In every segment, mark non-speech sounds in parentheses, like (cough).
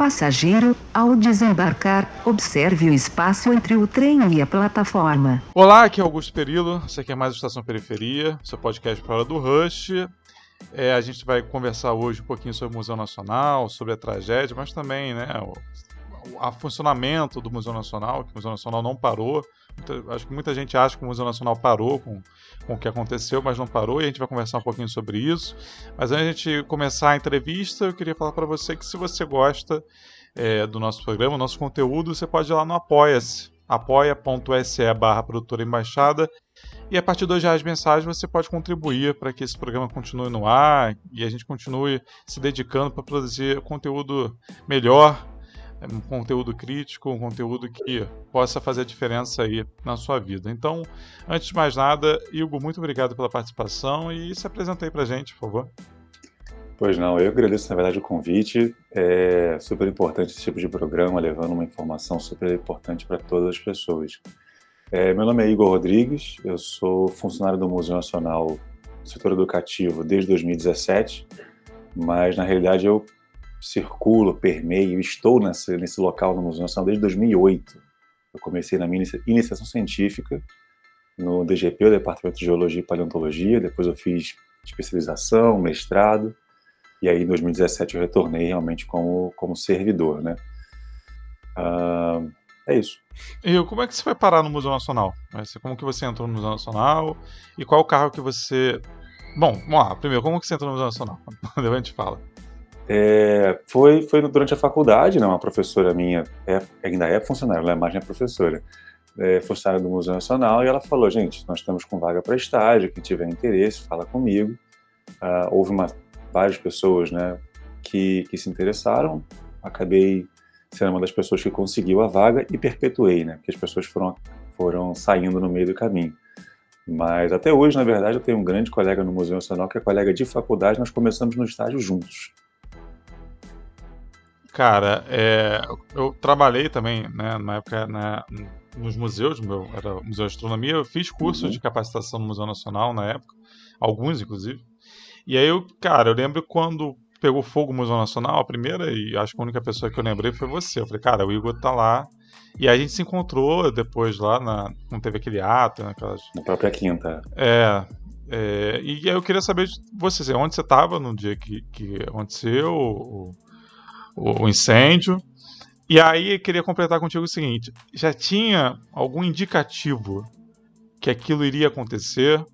Passageiro, ao desembarcar, observe o espaço entre o trem e a plataforma. Olá, aqui é Augusto Perillo, isso aqui é mais Estação Periferia, seu podcast para do Rush. É, a gente vai conversar hoje um pouquinho sobre o Museu Nacional, sobre a tragédia, mas também né, o, o funcionamento do Museu Nacional, que o Museu Nacional não parou. Muita, acho que muita gente acha que o Museu Nacional parou com, com o que aconteceu, mas não parou, e a gente vai conversar um pouquinho sobre isso. Mas antes de começar a entrevista, eu queria falar para você que se você gosta é, do nosso programa, nosso conteúdo, você pode ir lá no Apoia-se, apoia.se barra produtora embaixada, e a partir de dois reais mensagem você pode contribuir para que esse programa continue no ar e a gente continue se dedicando para produzir conteúdo melhor, um conteúdo crítico, um conteúdo que possa fazer a diferença aí na sua vida. Então, antes de mais nada, Igor, muito obrigado pela participação e se apresenta aí para gente, por favor. Pois não, eu agradeço na verdade o convite. É super importante esse tipo de programa, levando uma informação super importante para todas as pessoas. É, meu nome é Igor Rodrigues, eu sou funcionário do Museu Nacional setor educativo desde 2017, mas na realidade eu circulo, permeio, estou nesse, local no Museu Nacional desde 2008. Eu comecei na minha iniciação científica no DGP, o Departamento de Geologia e Paleontologia, depois eu fiz especialização, mestrado, e aí em 2017 eu retornei realmente como, como servidor, né? Uh, é isso. E como é que você foi parar no Museu Nacional? Como que você entrou no Museu Nacional? E qual o carro que você... Bom, vamos lá. Primeiro, como que você entrou no Museu Nacional? (laughs) Depois a gente fala. É, foi, foi durante a faculdade, né? Uma professora minha, é, ainda é funcionária, ela é mais minha professora, é funcionária do Museu Nacional, e ela falou, gente, nós estamos com vaga para estágio, quem tiver interesse, fala comigo. Uh, houve uma, várias pessoas, né, que, que se interessaram, acabei sendo uma das pessoas que conseguiu a vaga e perpetuei, né? Porque as pessoas foram, foram saindo no meio do caminho. Mas até hoje, na verdade, eu tenho um grande colega no Museu Nacional que é colega de faculdade, nós começamos no estágio juntos. Cara, é, eu trabalhei também, né, na época, né, nos museus, meu, era o Museu de Astronomia, eu fiz cursos uhum. de capacitação no Museu Nacional na época, alguns inclusive. E aí, eu, cara, eu lembro quando pegou fogo o Museu Nacional, a primeira e acho que a única pessoa que eu lembrei foi você. Eu falei, cara, o Igor tá lá. E aí a gente se encontrou depois lá, na, não teve aquele ato, né, aquelas... Na própria quinta. É, é, e aí eu queria saber de você, assim, onde você estava no dia que, que aconteceu o, o, o incêndio. E aí queria completar contigo o seguinte: já tinha algum indicativo que aquilo iria acontecer?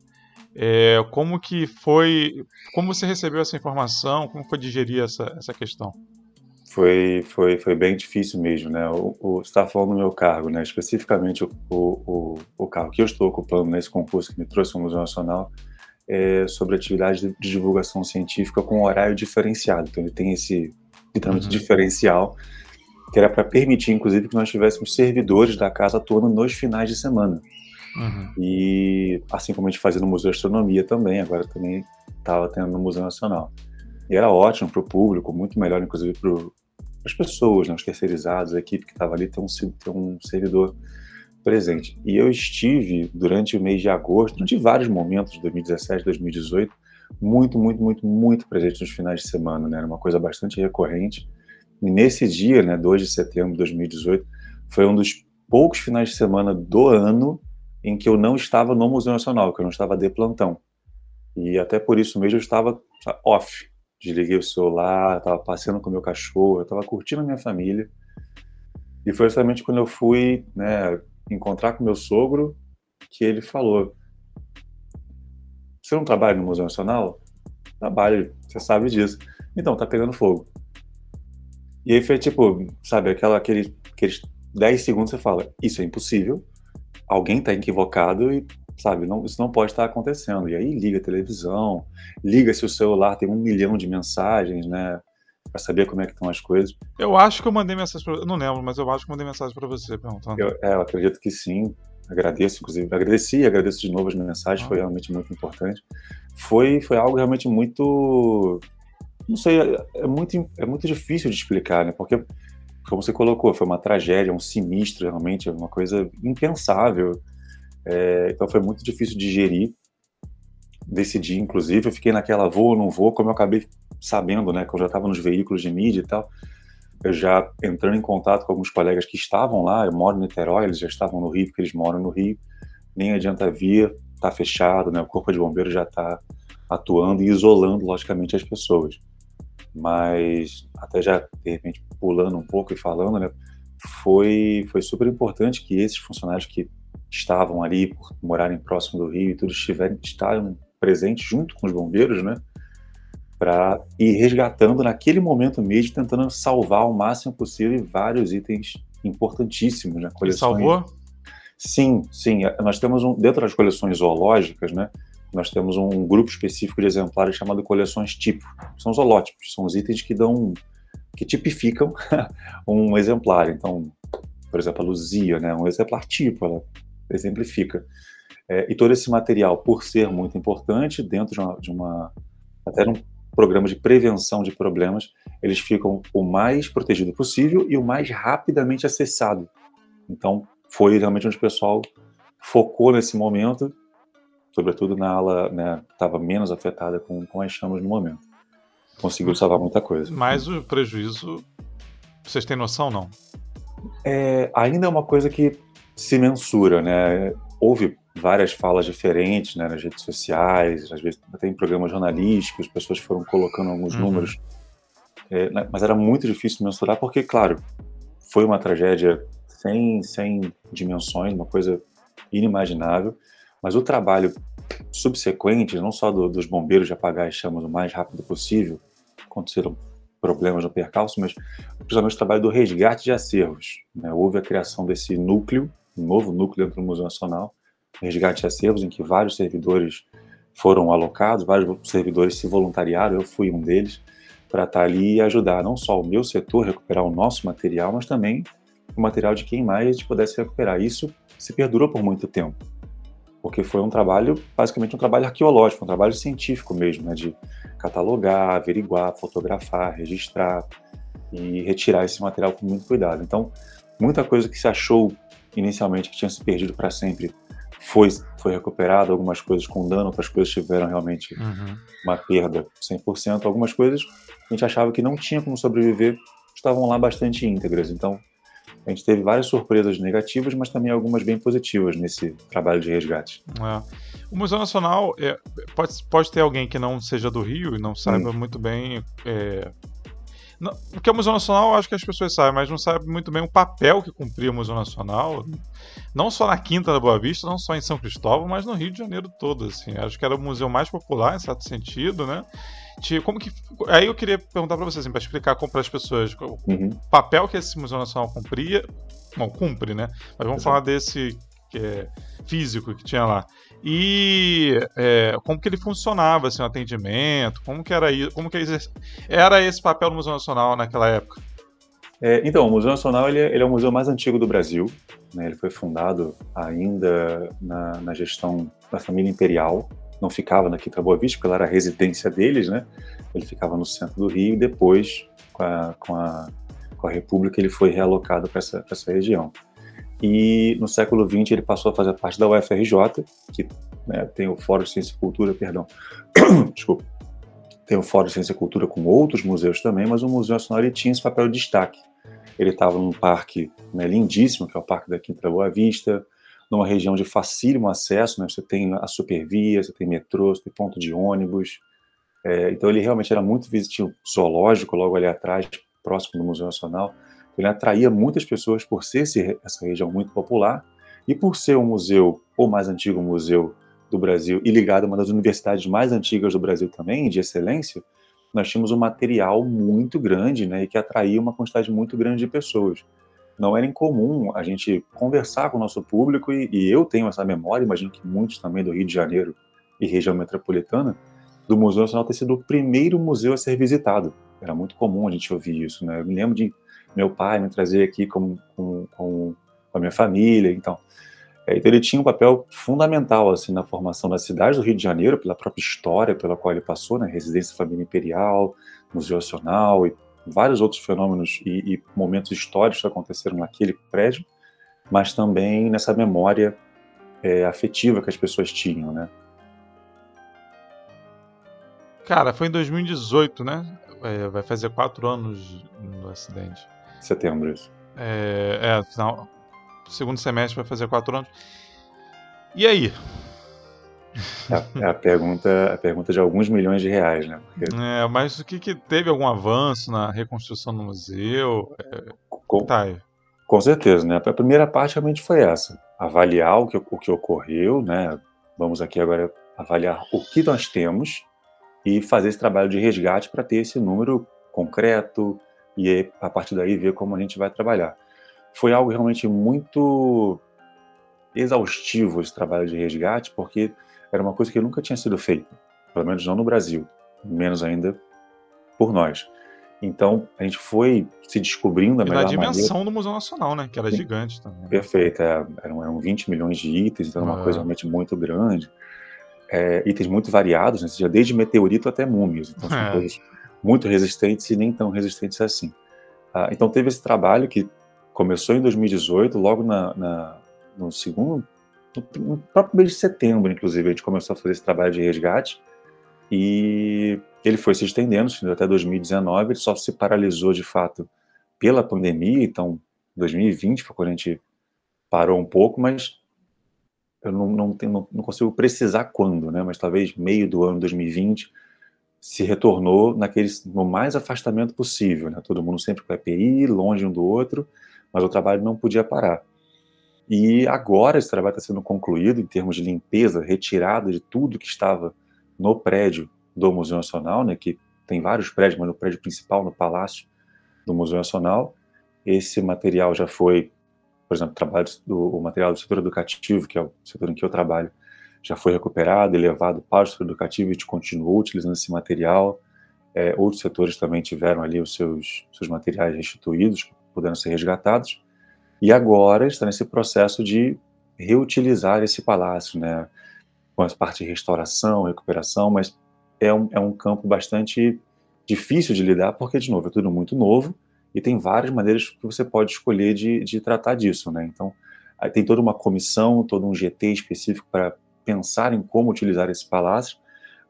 É, como que foi, como você recebeu essa informação, como foi digerir essa, essa questão? Foi, foi, foi bem difícil mesmo, né? O, o, você está falando do meu cargo, né? Especificamente o, o, o cargo que eu estou ocupando nesse concurso que me trouxe ao Museu Nacional é sobre atividade de, de divulgação científica com horário diferenciado. Então ele tem esse literalmente uhum. diferencial que era para permitir, inclusive, que nós tivéssemos servidores da casa atuando nos finais de semana. Uhum. E assim como a gente fazia no Museu de Astronomia também, agora também estava tendo no Museu Nacional. E era ótimo para o público, muito melhor, inclusive, para as pessoas, né, os terceirizados, a equipe que estava ali, ter um, ter um servidor presente. E eu estive, durante o mês de agosto, durante vários momentos de 2017, 2018, muito, muito, muito, muito presente nos finais de semana, né? Era uma coisa bastante recorrente. E nesse dia, né, 2 de setembro de 2018, foi um dos poucos finais de semana do ano em que eu não estava no Museu Nacional, que eu não estava de plantão. E até por isso mesmo eu estava off. Desliguei o celular, estava passeando com meu cachorro, estava curtindo a minha família. E foi justamente quando eu fui né, encontrar com meu sogro que ele falou: Você não trabalha no Museu Nacional? Trabalho, você sabe disso. Então, tá pegando fogo. E aí foi tipo, sabe, aquela, aquele, aqueles 10 segundos você fala: Isso é impossível alguém está equivocado e, sabe, não, isso não pode estar acontecendo. E aí liga a televisão, liga se o celular tem um milhão de mensagens, né? Pra saber como é que estão as coisas. Eu acho que eu mandei mensagem pra Eu não lembro, mas eu acho que eu mandei mensagem para você perguntando. Eu, é, eu acredito que sim. Agradeço, inclusive. Agradeci e agradeço de novo as mensagens, ah. foi realmente muito importante. Foi, foi algo realmente muito. Não sei, é, é muito, é muito difícil de explicar, né? Porque como você colocou, foi uma tragédia, um sinistro, realmente, uma coisa impensável. É, então foi muito difícil de digerir. Decidi, inclusive, eu fiquei naquela vou ou não vou, como eu acabei sabendo, né, que eu já estava nos veículos de mídia e tal. Eu já entrando em contato com alguns colegas que estavam lá, eu moro em Niterói, eles já estavam no Rio, porque eles moram no Rio, nem adianta vir, tá fechado, né? O Corpo de Bombeiros já está atuando e isolando, logicamente, as pessoas. Mas, até já, de repente, pulando um pouco e falando, né? Foi, foi super importante que esses funcionários que estavam ali por morarem próximo do Rio e tudo estiverem, estavam presentes junto com os bombeiros, né? Para ir resgatando naquele momento mesmo, tentando salvar o máximo possível vários itens importantíssimos na coleção. salvou? Sim, sim. Nós temos um dentro das coleções zoológicas, né? Nós temos um grupo específico de exemplares chamado coleções tipo. São os holótipos, são os itens que dão, que tipificam (laughs) um exemplar. Então, por exemplo, a Luzia, né? Um exemplar tipo, ela exemplifica. É, e todo esse material, por ser muito importante, dentro de uma, de uma até num programa de prevenção de problemas, eles ficam o mais protegido possível e o mais rapidamente acessado. Então, foi realmente onde o pessoal focou nesse momento, sobretudo na ala, né, estava menos afetada com, com as chamas no momento. Conseguiu salvar muita coisa. Mas o prejuízo, vocês têm noção, não? É, ainda é uma coisa que se mensura, né? Houve várias falas diferentes né, nas redes sociais, às vezes até em programas jornalísticos, pessoas foram colocando alguns uhum. números, é, né, mas era muito difícil mensurar porque, claro, foi uma tragédia sem, sem dimensões, uma coisa inimaginável, mas o trabalho subsequente, não só do, dos bombeiros de apagar as chamas o mais rápido possível, aconteceram problemas no percalço, mas principalmente o trabalho do resgate de acervos. Né? Houve a criação desse núcleo, um novo núcleo dentro do Museu Nacional, resgate de acervos, em que vários servidores foram alocados, vários servidores se voluntariaram, eu fui um deles, para estar ali e ajudar não só o meu setor recuperar o nosso material, mas também o material de quem mais a gente pudesse recuperar. Isso se perdurou por muito tempo, porque foi um trabalho, basicamente um trabalho arqueológico, um trabalho científico mesmo, né, de catalogar, averiguar, fotografar, registrar e retirar esse material com muito cuidado. Então, muita coisa que se achou inicialmente que tinha se perdido para sempre foi, foi recuperado, algumas coisas com dano, outras coisas tiveram realmente uhum. uma perda 100%. Algumas coisas a gente achava que não tinha como sobreviver, estavam lá bastante íntegras. Então, a gente teve várias surpresas negativas, mas também algumas bem positivas nesse trabalho de resgate. É. O Museu Nacional é, pode, pode ter alguém que não seja do Rio e não saiba hum. muito bem é, não, porque o Museu Nacional, acho que as pessoas sabem, mas não sabem muito bem o papel que cumpria o Museu Nacional, não só na Quinta da Boa Vista, não só em São Cristóvão, mas no Rio de Janeiro todo, assim. Acho que era o museu mais popular, em certo sentido, né? Como que, aí eu queria perguntar para vocês, assim, para explicar para as pessoas uhum. o papel que esse Museu Nacional cumpria, não, cumpre, né? Mas vamos Exato. falar desse que é físico que tinha lá e é, como que ele funcionava, assim, o atendimento, como que era como que era esse papel do Museu Nacional naquela época? É, então, o Museu Nacional ele, ele, é o museu mais antigo do Brasil. Né? Ele foi fundado ainda na, na, gestão da família imperial. Não ficava na Quinta Boa Vista, porque ela era a residência deles, né? Ele ficava no centro do Rio e depois, com a, com a, com a República, ele foi realocado para essa, essa região e no século XX ele passou a fazer parte da UFRJ, que né, tem o Fórum de Ciência e Cultura, perdão, (coughs) desculpa, tem o Fórum de Ciência e Cultura com outros museus também, mas o Museu Nacional ele tinha esse papel de destaque. Ele estava num parque né, lindíssimo, que é o Parque da Quinta Boa Vista, numa região de facílimo acesso, né, você tem a supervia, você tem metrô, você tem ponto de ônibus, é, então ele realmente era muito visitado, zoológico logo ali atrás, próximo do Museu Nacional, ele atraía muitas pessoas por ser esse, essa região muito popular e por ser o museu, o mais antigo museu do Brasil e ligado a uma das universidades mais antigas do Brasil também, de excelência, nós tínhamos um material muito grande né, e que atraía uma quantidade muito grande de pessoas. Não era incomum a gente conversar com o nosso público e, e eu tenho essa memória, imagino que muitos também do Rio de Janeiro e região metropolitana, do Museu Nacional ter sido o primeiro museu a ser visitado. Era muito comum a gente ouvir isso. Né? Eu me lembro de meu pai me trazia aqui com, com, com a minha família, então. É, então ele tinha um papel fundamental assim na formação da cidade do Rio de Janeiro, pela própria história pela qual ele passou, né, residência família imperial, museu nacional e vários outros fenômenos e, e momentos históricos que aconteceram naquele prédio, mas também nessa memória é, afetiva que as pessoas tinham, né? Cara, foi em 2018, né? é, vai fazer quatro anos do acidente. Setembro, isso. É, é final, segundo semestre vai fazer quatro anos. E aí? É, é a, pergunta, a pergunta de alguns milhões de reais, né? Porque... É, mas o que, que teve algum avanço na reconstrução do museu? É, com, tá aí. com certeza, né? A primeira parte realmente foi essa: avaliar o que, o que ocorreu, né? Vamos aqui agora avaliar o que nós temos e fazer esse trabalho de resgate para ter esse número concreto e a partir daí ver como a gente vai trabalhar. Foi algo realmente muito exaustivo esse trabalho de resgate, porque era uma coisa que nunca tinha sido feita, pelo menos não no Brasil, menos ainda por nós. Então, a gente foi se descobrindo a melhor maneira. a dimensão do Museu Nacional, né? Que era Sim. gigante também. Né? Perfeito. É, eram, eram 20 milhões de itens, então era uma é. coisa realmente muito grande. É, itens muito variados, né? seja, desde meteorito até múmias. Então, são é. coisas muito resistentes e nem tão resistentes assim. Ah, então, teve esse trabalho que começou em 2018, logo na, na no segundo, no próprio mês de setembro, inclusive, a gente começou a fazer esse trabalho de resgate. E ele foi se estendendo até 2019, ele só se paralisou de fato pela pandemia, então 2020 foi quando a gente parou um pouco, mas eu não, não, tenho, não consigo precisar quando, né? Mas talvez meio do ano 2020 se retornou naquele, no mais afastamento possível, né? Todo mundo sempre com EPI, longe um do outro, mas o trabalho não podia parar. E agora esse trabalho está sendo concluído em termos de limpeza, retirada de tudo que estava no prédio do Museu Nacional, né, que tem vários prédios, mas no prédio principal, no palácio do Museu Nacional, esse material já foi, por exemplo, trabalho do, o material do setor educativo, que é o setor em que eu trabalho, já foi recuperado e levado para o setor educativo e continuou utilizando esse material. É, outros setores também tiveram ali os seus, seus materiais restituídos, podendo ser resgatados. E agora está nesse processo de reutilizar esse palácio, né? com a parte de restauração, recuperação, mas é um, é um campo bastante difícil de lidar, porque, de novo, é tudo muito novo e tem várias maneiras que você pode escolher de, de tratar disso. Né? Então, tem toda uma comissão, todo um GT específico para pensar em como utilizar esse palácio,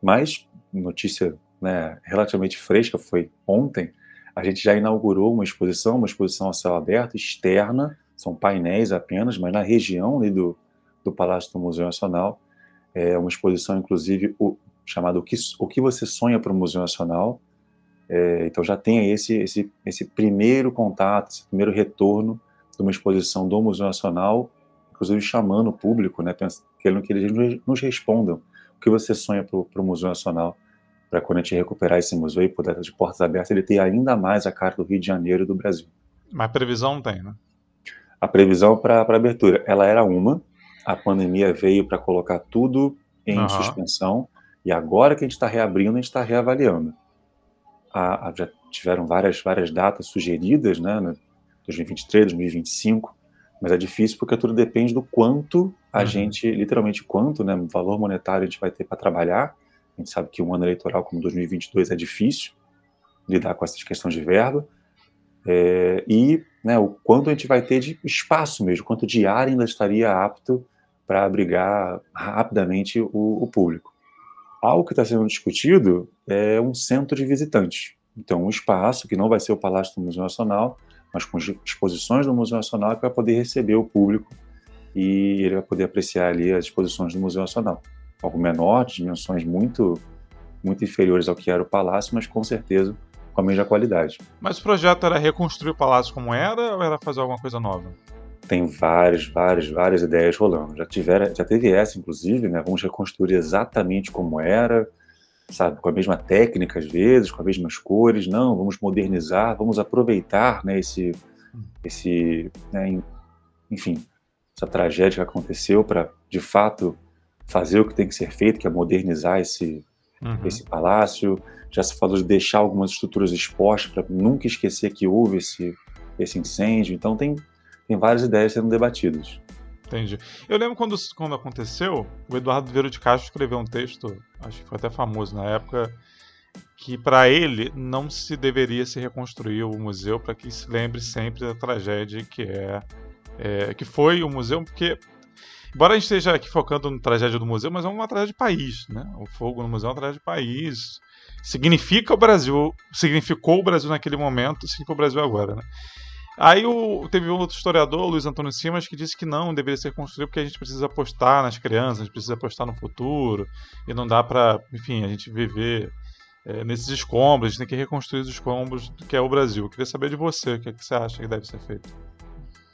mas, notícia né, relativamente fresca, foi ontem, a gente já inaugurou uma exposição, uma exposição a céu aberto, externa, são painéis apenas, mas na região do, do Palácio do Museu Nacional, é uma exposição, inclusive, o, chamada o que, o que você sonha para o Museu Nacional. É, então já tem esse, esse, esse primeiro contato, esse primeiro retorno de uma exposição do Museu Nacional, inclusive chamando o público, né, querendo que eles nos respondam o que você sonha para o Museu Nacional, para quando a gente recuperar esse museu e puder de portas abertas, ele ter ainda mais a cara do Rio de Janeiro e do Brasil. Mas previsão tem, né? A previsão para abertura, ela era uma, a pandemia veio para colocar tudo em uhum. suspensão e agora que a gente está reabrindo, a gente está reavaliando. A, a, já tiveram várias, várias datas sugeridas, né, 2023, 2025, mas é difícil porque tudo depende do quanto a uhum. gente, literalmente quanto, né, valor monetário a gente vai ter para trabalhar. A gente sabe que um ano eleitoral como 2022 é difícil lidar com essas questões de verba. É, e né, o quanto a gente vai ter de espaço mesmo, quanto de área ainda estaria apto para abrigar rapidamente o, o público. Algo que está sendo discutido é um centro de visitantes. Então, um espaço que não vai ser o Palácio do Museu Nacional, mas com exposições do Museu Nacional que vai poder receber o público e ele vai poder apreciar ali as exposições do Museu Nacional. Algo menor, de dimensões muito, muito inferiores ao que era o Palácio, mas com certeza com a mesma qualidade. Mas o projeto era reconstruir o palácio como era ou era fazer alguma coisa nova? tem várias, várias, várias ideias rolando. Já tiveram, já teve essa, inclusive, né? Vamos reconstruir exatamente como era, sabe, com a mesma técnica às vezes, com as mesmas cores. Não, vamos modernizar, vamos aproveitar, né? Esse, esse, né, enfim, essa tragédia que aconteceu para, de fato, fazer o que tem que ser feito, que é modernizar esse, uhum. esse palácio. Já se falou de deixar algumas estruturas expostas para nunca esquecer que houve esse, esse incêndio. Então tem tem várias ideias sendo debatidas. Entendi. Eu lembro quando, quando aconteceu, o Eduardo Vieira de Castro escreveu um texto, acho que foi até famoso na época, que para ele não se deveria se reconstruir o museu para que se lembre sempre da tragédia que é, é, que foi o museu, porque Embora a gente esteja aqui focando na tragédia do museu, mas é uma tragédia de país, né? O fogo no museu é uma tragédia de país. Significa o Brasil, significou o Brasil naquele momento, significa o Brasil agora, né? Aí o, teve um outro historiador, Luiz Antônio Simas, que disse que não, deveria ser construído porque a gente precisa apostar nas crianças, a gente precisa apostar no futuro, e não dá para, enfim, a gente viver é, nesses escombros, a gente tem que reconstruir os escombros que é o Brasil. Eu queria saber de você, o que, é que você acha que deve ser feito?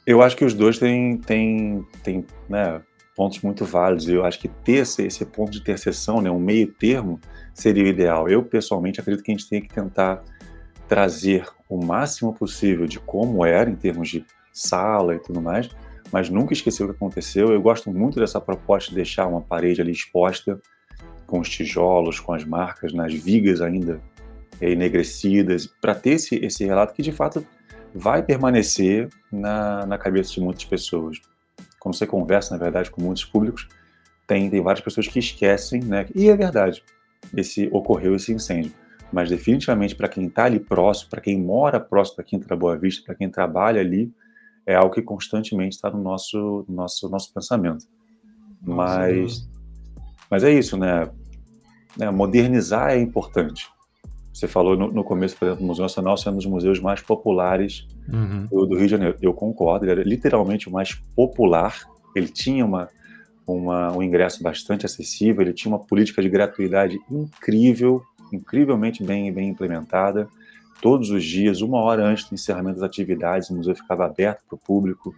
Eu acho que os dois têm, têm, têm né, pontos muito válidos. Eu acho que ter esse, esse ponto de interseção, né, um meio termo, seria o ideal. Eu, pessoalmente, acredito que a gente tem que tentar trazer o máximo possível de como era em termos de sala e tudo mais, mas nunca esquecer o que aconteceu. Eu gosto muito dessa proposta de deixar uma parede ali exposta, com os tijolos, com as marcas, nas vigas ainda enegrecidas, para ter esse, esse relato que de fato vai permanecer na, na cabeça de muitas pessoas quando você conversa, na verdade, com muitos públicos, tem, tem várias pessoas que esquecem, né? E é verdade, esse ocorreu esse incêndio. Mas definitivamente para quem está ali próximo, para quem mora próximo da Quinta da Boa Vista, para quem trabalha ali, é algo que constantemente está no nosso, nosso, nosso pensamento. Mas, mas é isso, né? né? Modernizar é importante. Você falou no, no, começo, por exemplo, o Museu Nacional sendo um dos museus mais populares uhum. do, do, Rio de Janeiro. Eu concordo, ele era literalmente o mais popular. Ele tinha uma, uma, um ingresso bastante acessível, ele tinha uma política de gratuidade incrível, incrivelmente bem, bem implementada. Todos os dias, uma hora antes do encerramento das atividades, o museu ficava aberto para o público.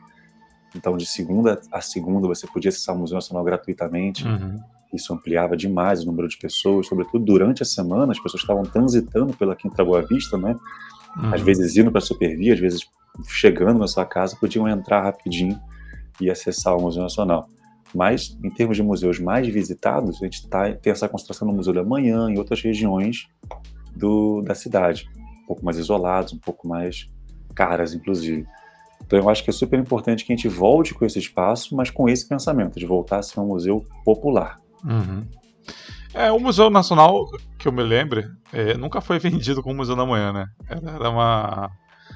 Então, de segunda a segunda, você podia acessar o Museu Nacional gratuitamente. Uhum. Isso ampliava demais o número de pessoas, sobretudo durante a semana, as pessoas estavam transitando pela Quinta Boa Vista, né? Uhum. Às vezes indo para a Supervia, às vezes chegando na sua casa, podiam entrar rapidinho e acessar o Museu Nacional. Mas, em termos de museus mais visitados, a gente tá, tem essa concentração no Museu da Manhã, em outras regiões do, da cidade, um pouco mais isolados, um pouco mais caras, inclusive. Então, eu acho que é super importante que a gente volte com esse espaço, mas com esse pensamento, de voltar a ser um museu popular. Uhum. É, o Museu Nacional, que eu me lembre, é, nunca foi (laughs) vendido como Museu da Manhã, né? Era, era uma.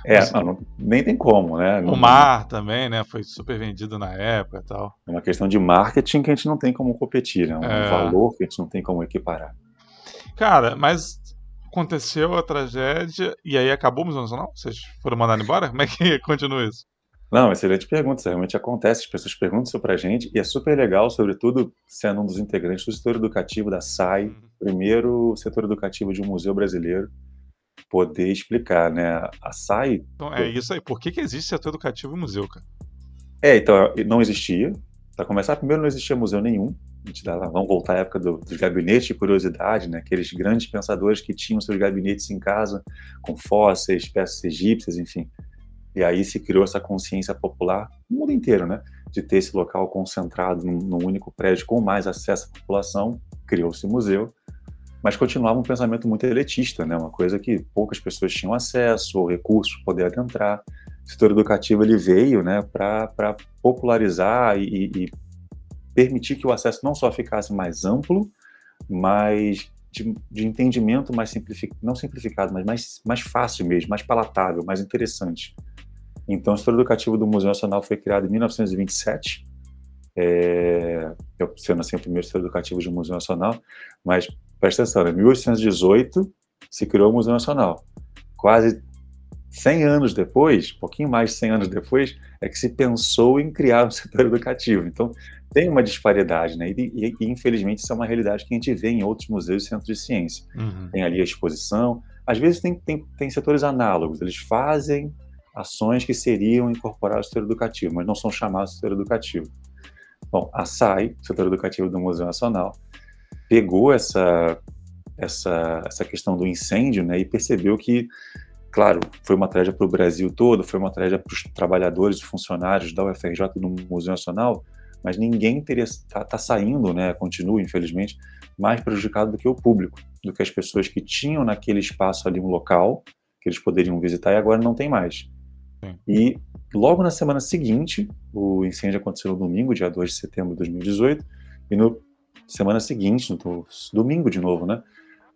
É, não, nem tem como, né? O mar também, né? Foi super vendido na época e tal. É uma questão de marketing que a gente não tem como competir, né? Um é... valor que a gente não tem como equiparar. Cara, mas aconteceu a tragédia e aí acabou o Museu Nacional? Vocês foram mandados embora? Como é que (laughs) continua isso? Não, excelente pergunta. Isso realmente acontece. As pessoas perguntam isso para a gente e é super legal, sobretudo sendo um dos integrantes do setor educativo da SAI, uhum. primeiro setor educativo de um museu brasileiro, poder explicar, né? A SAI. Então, é isso aí. Por que, que existe setor educativo e museu, cara? É, então, não existia. Para começar, primeiro não existia museu nenhum. A gente dá, vamos voltar à época do, dos gabinetes de curiosidade, né? Aqueles grandes pensadores que tinham seus gabinetes em casa, com fósseis, peças egípcias, enfim. E aí se criou essa consciência popular no mundo inteiro, né? De ter esse local concentrado num, num único prédio com mais acesso à população, criou-se museu, mas continuava um pensamento muito elitista, né? Uma coisa que poucas pessoas tinham acesso ou recursos para poder adentrar. O setor educativo ele veio, né, para popularizar e, e permitir que o acesso não só ficasse mais amplo, mas de, de, entendimento mais simplificado, não simplificado, mas mais, mais fácil mesmo, mais palatável, mais interessante. Então, o setor educativo do Museu Nacional foi criado em 1927, é, eu sendo assim o primeiro setor educativo de um Museu Nacional, mas presta atenção, em 1818 se criou o Museu Nacional. Quase 100 anos depois, um pouquinho mais de 100 anos depois, é que se pensou em criar um (laughs) setor educativo. Então, tem uma disparidade, né? E, e, e, infelizmente isso é uma realidade que a gente vê em outros museus e centros de ciência. Uhum. Tem ali a exposição, às vezes tem, tem, tem setores análogos, eles fazem ações que seriam incorporadas ao setor educativo, mas não são chamados de setor educativo. Bom, a SAI, setor educativo do Museu Nacional, pegou essa, essa, essa questão do incêndio né, e percebeu que, claro, foi uma tragédia para o Brasil todo, foi uma tragédia para os trabalhadores e funcionários da UFRJ no Museu Nacional, mas ninguém teria tá, tá, saindo, né, continua infelizmente, mais prejudicado do que o público, do que as pessoas que tinham naquele espaço ali um local que eles poderiam visitar e agora não tem mais. Sim. E logo na semana seguinte, o incêndio aconteceu no domingo, dia 2 de setembro de 2018, e no semana seguinte, no domingo de novo, né,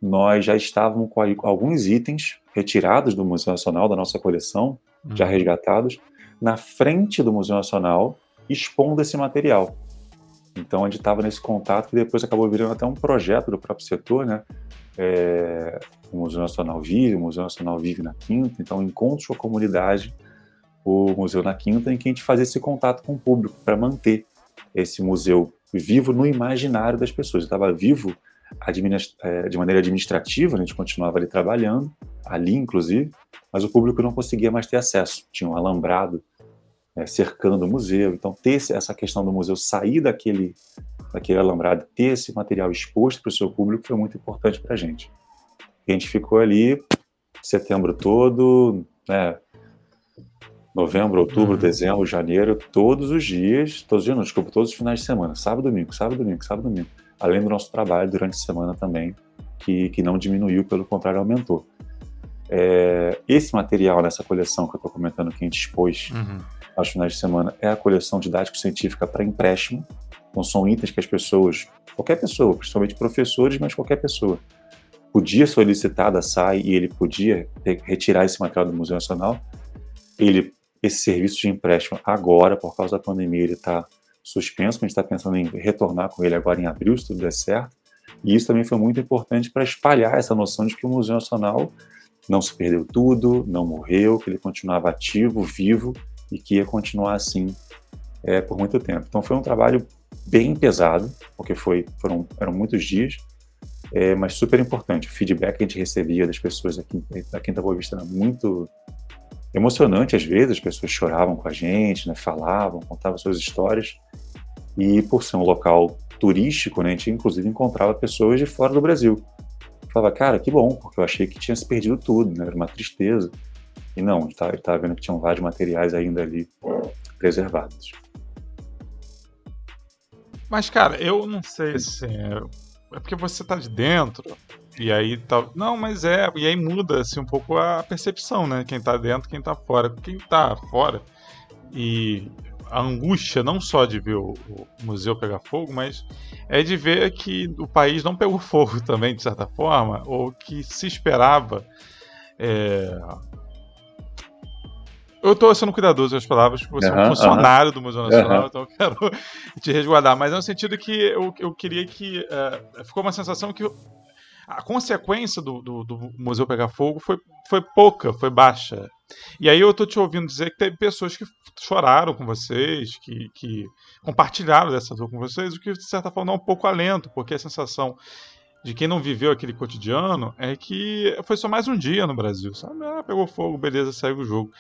nós já estávamos com alguns itens retirados do Museu Nacional, da nossa coleção, uhum. já resgatados, na frente do Museu Nacional, expondo esse material. Então a gente estava nesse contato que depois acabou virando até um projeto do próprio setor, né? É, o Museu Nacional Vive, o Museu Nacional Vive na Quinta, então encontros com a comunidade, o Museu na Quinta, em que a gente fazia esse contato com o público para manter esse museu vivo no imaginário das pessoas. Estava vivo é, de maneira administrativa, a gente continuava ali trabalhando, ali inclusive, mas o público não conseguia mais ter acesso. Tinha um alambrado é, cercando o museu. Então, ter essa questão do museu sair daquele, daquele alambrado, ter esse material exposto para o seu público foi muito importante para a gente. A gente ficou ali setembro todo, né, novembro, outubro, uhum. dezembro, janeiro, todos os dias, todos os dias, não, desculpa, todos os finais de semana, sábado, domingo, sábado, domingo, sábado, domingo, além do nosso trabalho durante a semana também, que, que não diminuiu, pelo contrário, aumentou. É, esse material nessa coleção que eu estou comentando que a gente expôs uhum. aos finais de semana é a coleção didático-científica para empréstimo. Então, são itens que as pessoas, qualquer pessoa, principalmente professores, mas qualquer pessoa, podia solicitar da SAI e ele podia retirar esse material do Museu Nacional. Ele, esse serviço de empréstimo, agora, por causa da pandemia, ele está suspenso, a gente está pensando em retornar com ele agora em abril, se tudo der certo. E isso também foi muito importante para espalhar essa noção de que o Museu Nacional não se perdeu tudo, não morreu, que ele continuava ativo, vivo e que ia continuar assim é, por muito tempo. Então foi um trabalho bem pesado, porque foi, foram, eram muitos dias, é, mas super importante. O feedback que a gente recebia das pessoas aqui da Quinta Boa Vista era muito emocionante às vezes, as pessoas choravam com a gente, né, falavam, contavam suas histórias. E por ser um local turístico, né, a gente inclusive encontrava pessoas de fora do Brasil. falava, cara, que bom, porque eu achei que tinha se perdido tudo, né, era uma tristeza. E não, ele estava vendo que tinham vários materiais ainda ali preservados. Mas, cara, eu não sei se. Assim, é porque você tá de dentro, e aí tá. Não, mas é. E aí muda assim, um pouco a percepção, né? Quem tá dentro, quem tá fora. Quem tá fora e a angústia não só de ver o, museu pegar fogo, mas é de ver que o país não pegou (laughs) fogo também, de certa forma, ou que se esperava. É... Eu estou sendo cuidadoso as palavras, porque você uhum, é um funcionário uhum. do Museu Nacional, uhum. então eu quero (laughs) te resguardar. Mas é no sentido que eu, eu queria que. Uh, ficou uma sensação que a consequência do, do, do, museu pegar fogo foi, foi pouca, foi baixa. E aí eu tô te ouvindo dizer que teve pessoas que choraram com vocês, que, que compartilharam dessa dor com vocês, o que de certa forma dá um pouco alento, porque a sensação de quem não viveu aquele cotidiano é que foi só mais um dia no Brasil, sabe? Ah, pegou fogo, beleza, segue o jogo.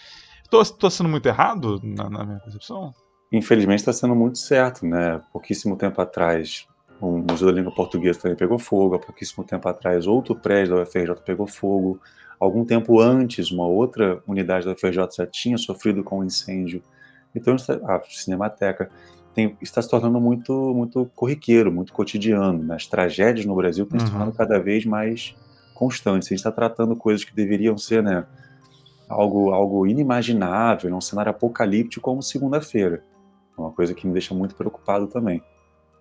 Tô, tô sendo muito errado na, na minha percepção? Infelizmente está sendo muito certo, né? Pouquíssimo tempo atrás o Museu da Língua Portuguesa também pegou fogo, há pouquíssimo tempo atrás outro prédio da UFRJ pegou fogo, algum tempo antes uma outra unidade da UFRJ já tinha sofrido com um incêndio, então a Cinemateca tem, está se tornando muito, muito corriqueiro, muito cotidiano, né? as tragédias no Brasil têm uhum. se tornando cada vez mais constantes, a gente está tratando coisas que deveriam ser né, algo, algo inimaginável, num cenário apocalíptico como segunda-feira, é uma coisa que me deixa muito preocupado também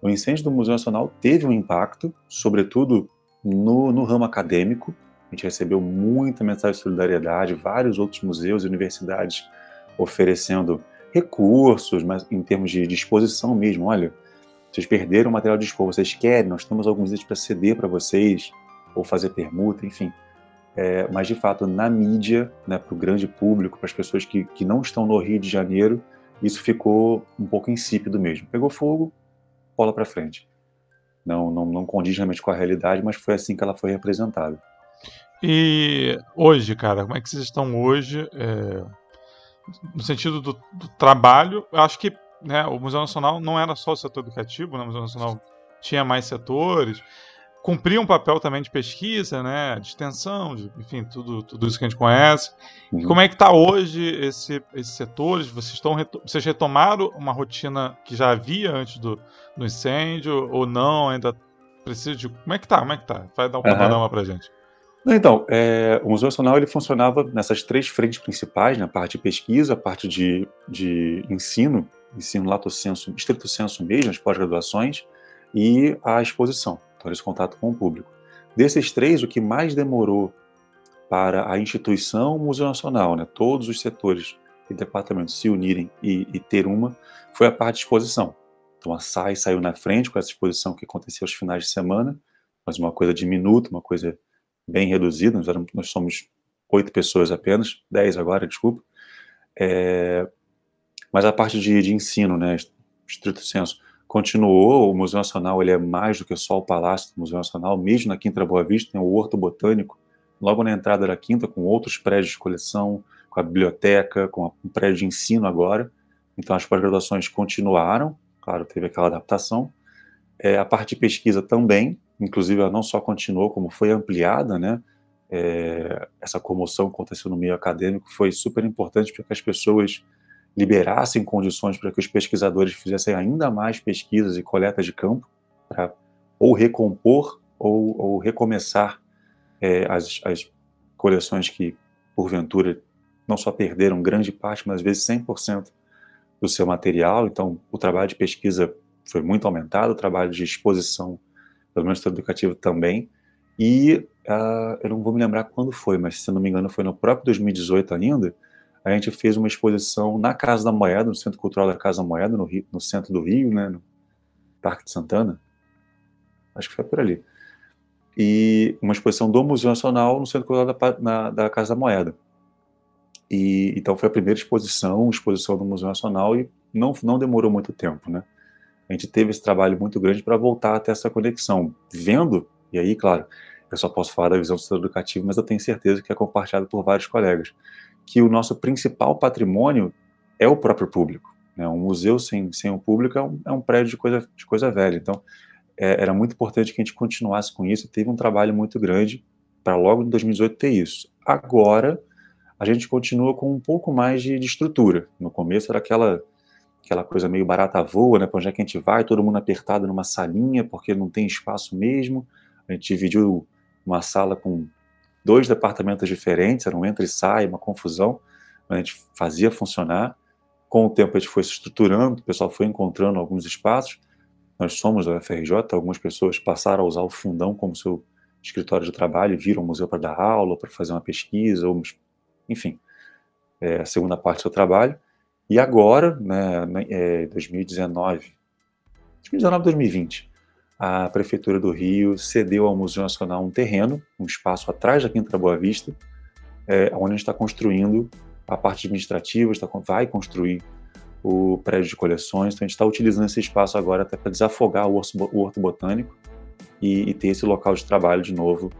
o incêndio do Museu Nacional teve um impacto, sobretudo no, no ramo acadêmico. A gente recebeu muita mensagem de solidariedade, vários outros museus e universidades oferecendo recursos, mas em termos de disposição mesmo. Olha, vocês perderam o material de expor, vocês querem, nós temos alguns itens para ceder para vocês, ou fazer permuta, enfim. É, mas, de fato, na mídia, né, para o grande público, para as pessoas que, que não estão no Rio de Janeiro, isso ficou um pouco insípido mesmo. Pegou fogo, bola para frente. Não, não, não condiz realmente com a realidade, mas foi assim que ela foi representada. E hoje, cara, como é que vocês estão hoje? É, no sentido do, do, trabalho, eu acho que né, o Museu Nacional não era só o setor educativo, né, o Museu Nacional tinha mais setores cumprir um papel também de pesquisa, né, de extensão, de, enfim, tudo, tudo isso que a gente conhece. Uhum. Como é que está hoje esse, esses setores? Vocês, estão, vocês retomaram uma rotina que já havia antes do, do incêndio ou não? Ainda precisa de... Como é que está? Como é que tá? Vai dar um panorama uhum. para gente. Então, é, o Museu Nacional ele funcionava nessas três frentes principais, na né, parte de pesquisa, a parte de, de ensino, ensino lato senso, estrito senso mesmo, as pós-graduações, e a exposição. Então, esse contato com o público. Desses três, o que mais demorou para a instituição Museu Nacional, né, todos os setores e departamentos se unirem e, e ter uma, foi a parte de exposição. Então a SAI saiu na frente com essa exposição que acontecia aos finais de semana, mas uma coisa diminuta, uma coisa bem reduzida, nós, éramos, nós somos oito pessoas apenas, dez agora, desculpa. É, mas a parte de, de ensino, né, estrito senso, continuou, o Museu Nacional ele é mais do que só o Palácio do Museu Nacional, mesmo na Quinta Boa Vista tem o Horto Botânico, logo na entrada da Quinta, com outros prédios de coleção, com a biblioteca, com um prédio de ensino agora, então as pós-graduações continuaram, claro, teve aquela adaptação, é, a parte de pesquisa também, inclusive ela não só continuou, como foi ampliada, né, é, essa comoção que aconteceu no meio acadêmico foi super importante para que as pessoas liberassem condições para que os pesquisadores fizessem ainda mais pesquisas e coletas de campo, para ou recompor ou, ou recomeçar é, as, as coleções que, porventura, não só perderam grande parte, mas às vezes 100% do seu material. Então, o trabalho de pesquisa foi muito aumentado, o trabalho de exposição, pelo menos educativo também. E uh, eu não vou me lembrar quando foi, mas se não me engano foi no próprio 2018 ainda, a gente fez uma exposição na Casa da Moeda, no Centro Cultural da Casa da Moeda, no, Rio, no centro do Rio, né, no Parque de Santana. Acho que foi por ali. E uma exposição do Museu Nacional no Centro Cultural da, na, da Casa da Moeda. E, então foi a primeira exposição, exposição do Museu Nacional, e não, não demorou muito tempo, né? A gente teve esse trabalho muito grande para voltar até essa conexão, vendo, e aí, claro, eu só posso falar da visão do setor educativo, mas eu tenho certeza que é compartilhado por vários colegas que o nosso principal patrimônio é o próprio público. Né? Um museu sem, sem o público é um, é um prédio de coisa, de coisa velha. Então, é, era muito importante que a gente continuasse com isso. Teve um trabalho muito grande para logo em 2018 ter isso. Agora, a gente continua com um pouco mais de, de estrutura. No começo era aquela aquela coisa meio barata voa, né? Para onde é que a gente vai? Todo mundo apertado numa salinha, porque não tem espaço mesmo. A gente dividiu uma sala com dois departamentos diferentes, era um entra e sai, uma confusão, a gente fazia funcionar. Com o tempo a gente foi se estruturando, o pessoal foi encontrando alguns espaços. Nós somos da UFRJ, algumas pessoas passaram a usar o fundão como seu escritório de trabalho, viram o museu para dar aula, para fazer uma pesquisa, ou, enfim, é a segunda parte do seu trabalho. E agora, né, é 2019, 2019, 2020, a Prefeitura do Rio cedeu ao Museu Nacional um terreno, um espaço atrás da Quinta Boa Vista, é, onde a gente está construindo a parte administrativa, está, vai construir o prédio de coleções, então a gente está utilizando esse espaço agora até para desafogar o, orso, o Horto Botânico e, e, ter esse local de trabalho de novo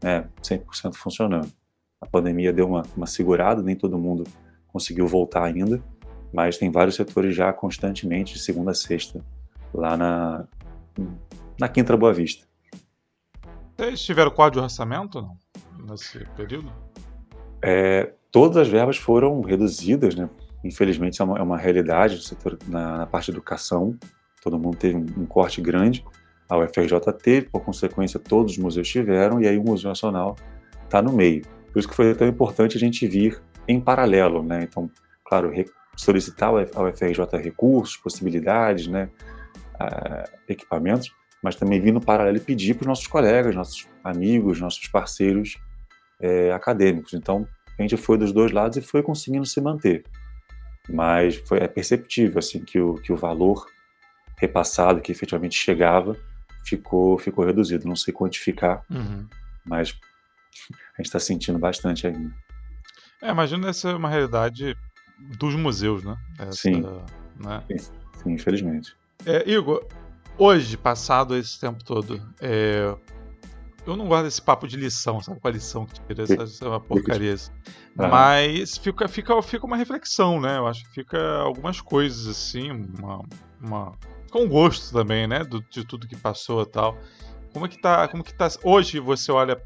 né, 100% funcionando. A pandemia deu uma, uma segurada, nem todo mundo conseguiu voltar ainda, mas tem vários setores já constantemente, de segunda a sexta, lá na, na Quinta Boa Vista. Vocês tiveram quadro de orçamento não? nesse período? É, todas as verbas foram reduzidas, né? Infelizmente é uma, é uma realidade setor na, na, parte de educação. Todo mundo teve um, um, corte grande. A UFRJ teve, por consequência, todos os museus tiveram, e aí o Museu Nacional está no meio. Por isso que foi tão importante a gente vir em paralelo, né? Então, claro, solicitar ao UFRJ recursos, possibilidades, né? uh, equipamentos, mas também vir no paralelo e pedir para os nossos colegas, nossos amigos, nossos parceiros é, acadêmicos. Então, a gente foi dos dois lados e foi conseguindo se manter. Mas foi, é perceptível assim que o, que o valor repassado, que efetivamente chegava, ficou, ficou reduzido. Não sei quantificar, uhum. mas a gente está sentindo bastante ainda. É, imagino essa é uma realidade dos museus, né? Essa, sim. Né? sim. Sim, infelizmente. É, Igor, hoje, passado esse tempo todo, é, eu não gosto desse papo de lição, sabe qual a lição que tira? Essa, essa é uma porcaria. Ah. Mas fica, fica, fica uma reflexão, né? Eu acho que fica algumas coisas assim, uma, uma com gosto também, né? Do, de tudo que passou e tal. Como é que tá? Como que tá? Hoje você olha.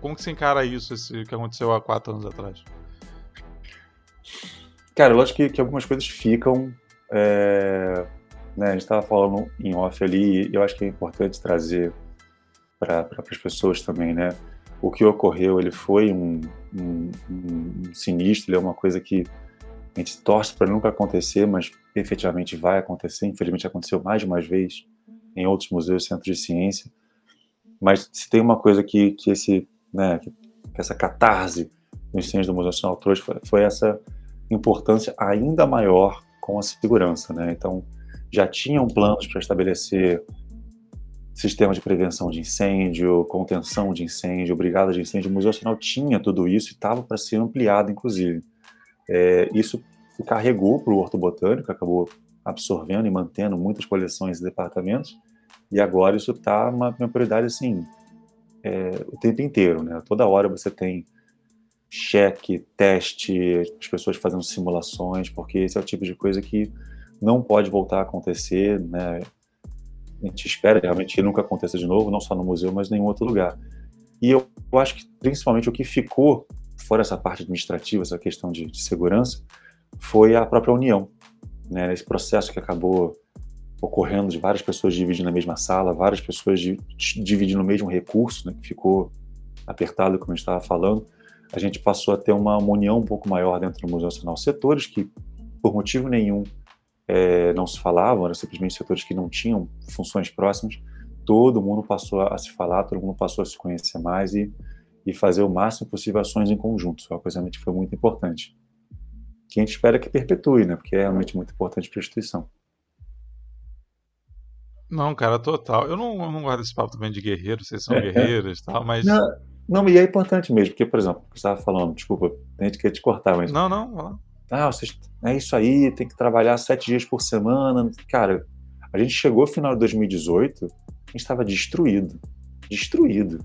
Como que você encara isso, esse que aconteceu há quatro anos atrás? Cara, eu acho que, que algumas coisas ficam. É né, a gente estava falando em off ali, e eu acho que é importante trazer para as pessoas também, né? O que ocorreu, ele foi um, um, um sinistro, ele é uma coisa que a gente torce para nunca acontecer, mas efetivamente vai acontecer. Infelizmente aconteceu mais de uma vez em outros museus, centros de ciência. Mas se tem uma coisa que, que esse, né, que, essa catarse dos incêndio do Museu Nacional trouxe, foi, foi essa importância ainda maior com a segurança, né? Então, já tinham planos para estabelecer sistema de prevenção de incêndio, contenção de incêndio, brigada de incêndio. O Museu Nacional tinha tudo isso e estava para ser ampliado, inclusive. É, isso carregou para o Horto Botânico, acabou absorvendo e mantendo muitas coleções e departamentos, e agora isso está uma, uma prioridade assim, é, o tempo inteiro, né? Toda hora você tem cheque, teste, as pessoas fazendo simulações, porque esse é o tipo de coisa que não pode voltar a acontecer, né? A gente espera realmente que nunca aconteça de novo, não só no museu, mas em nenhum outro lugar. E eu, eu acho que principalmente o que ficou, fora essa parte administrativa, essa questão de, de segurança, foi a própria união. Né? Esse processo que acabou ocorrendo de várias pessoas dividindo a mesma sala, várias pessoas de, dividindo o mesmo recurso, né? que ficou apertado, como estava falando, a gente passou a ter uma, uma união um pouco maior dentro do Museu Nacional. Setores que, por motivo nenhum, é, não se falavam, eram simplesmente setores que não tinham funções próximas, todo mundo passou a se falar, todo mundo passou a se conhecer mais e, e fazer o máximo possível ações em conjunto. Isso é uma coisa que foi muito importante. Que a gente espera que perpetue, né? Porque é realmente muito importante para a instituição. Não, cara, total. Eu não, eu não guardo esse papo também de guerreiros, vocês são guerreiros e tal, mas. Não, não, e é importante mesmo, porque, por exemplo, você estava falando, desculpa, a gente quer te cortar, mas. Não, não, vai lá ah, vocês, é isso aí, tem que trabalhar sete dias por semana. Cara, a gente chegou no final de 2018, a gente estava destruído. Destruído.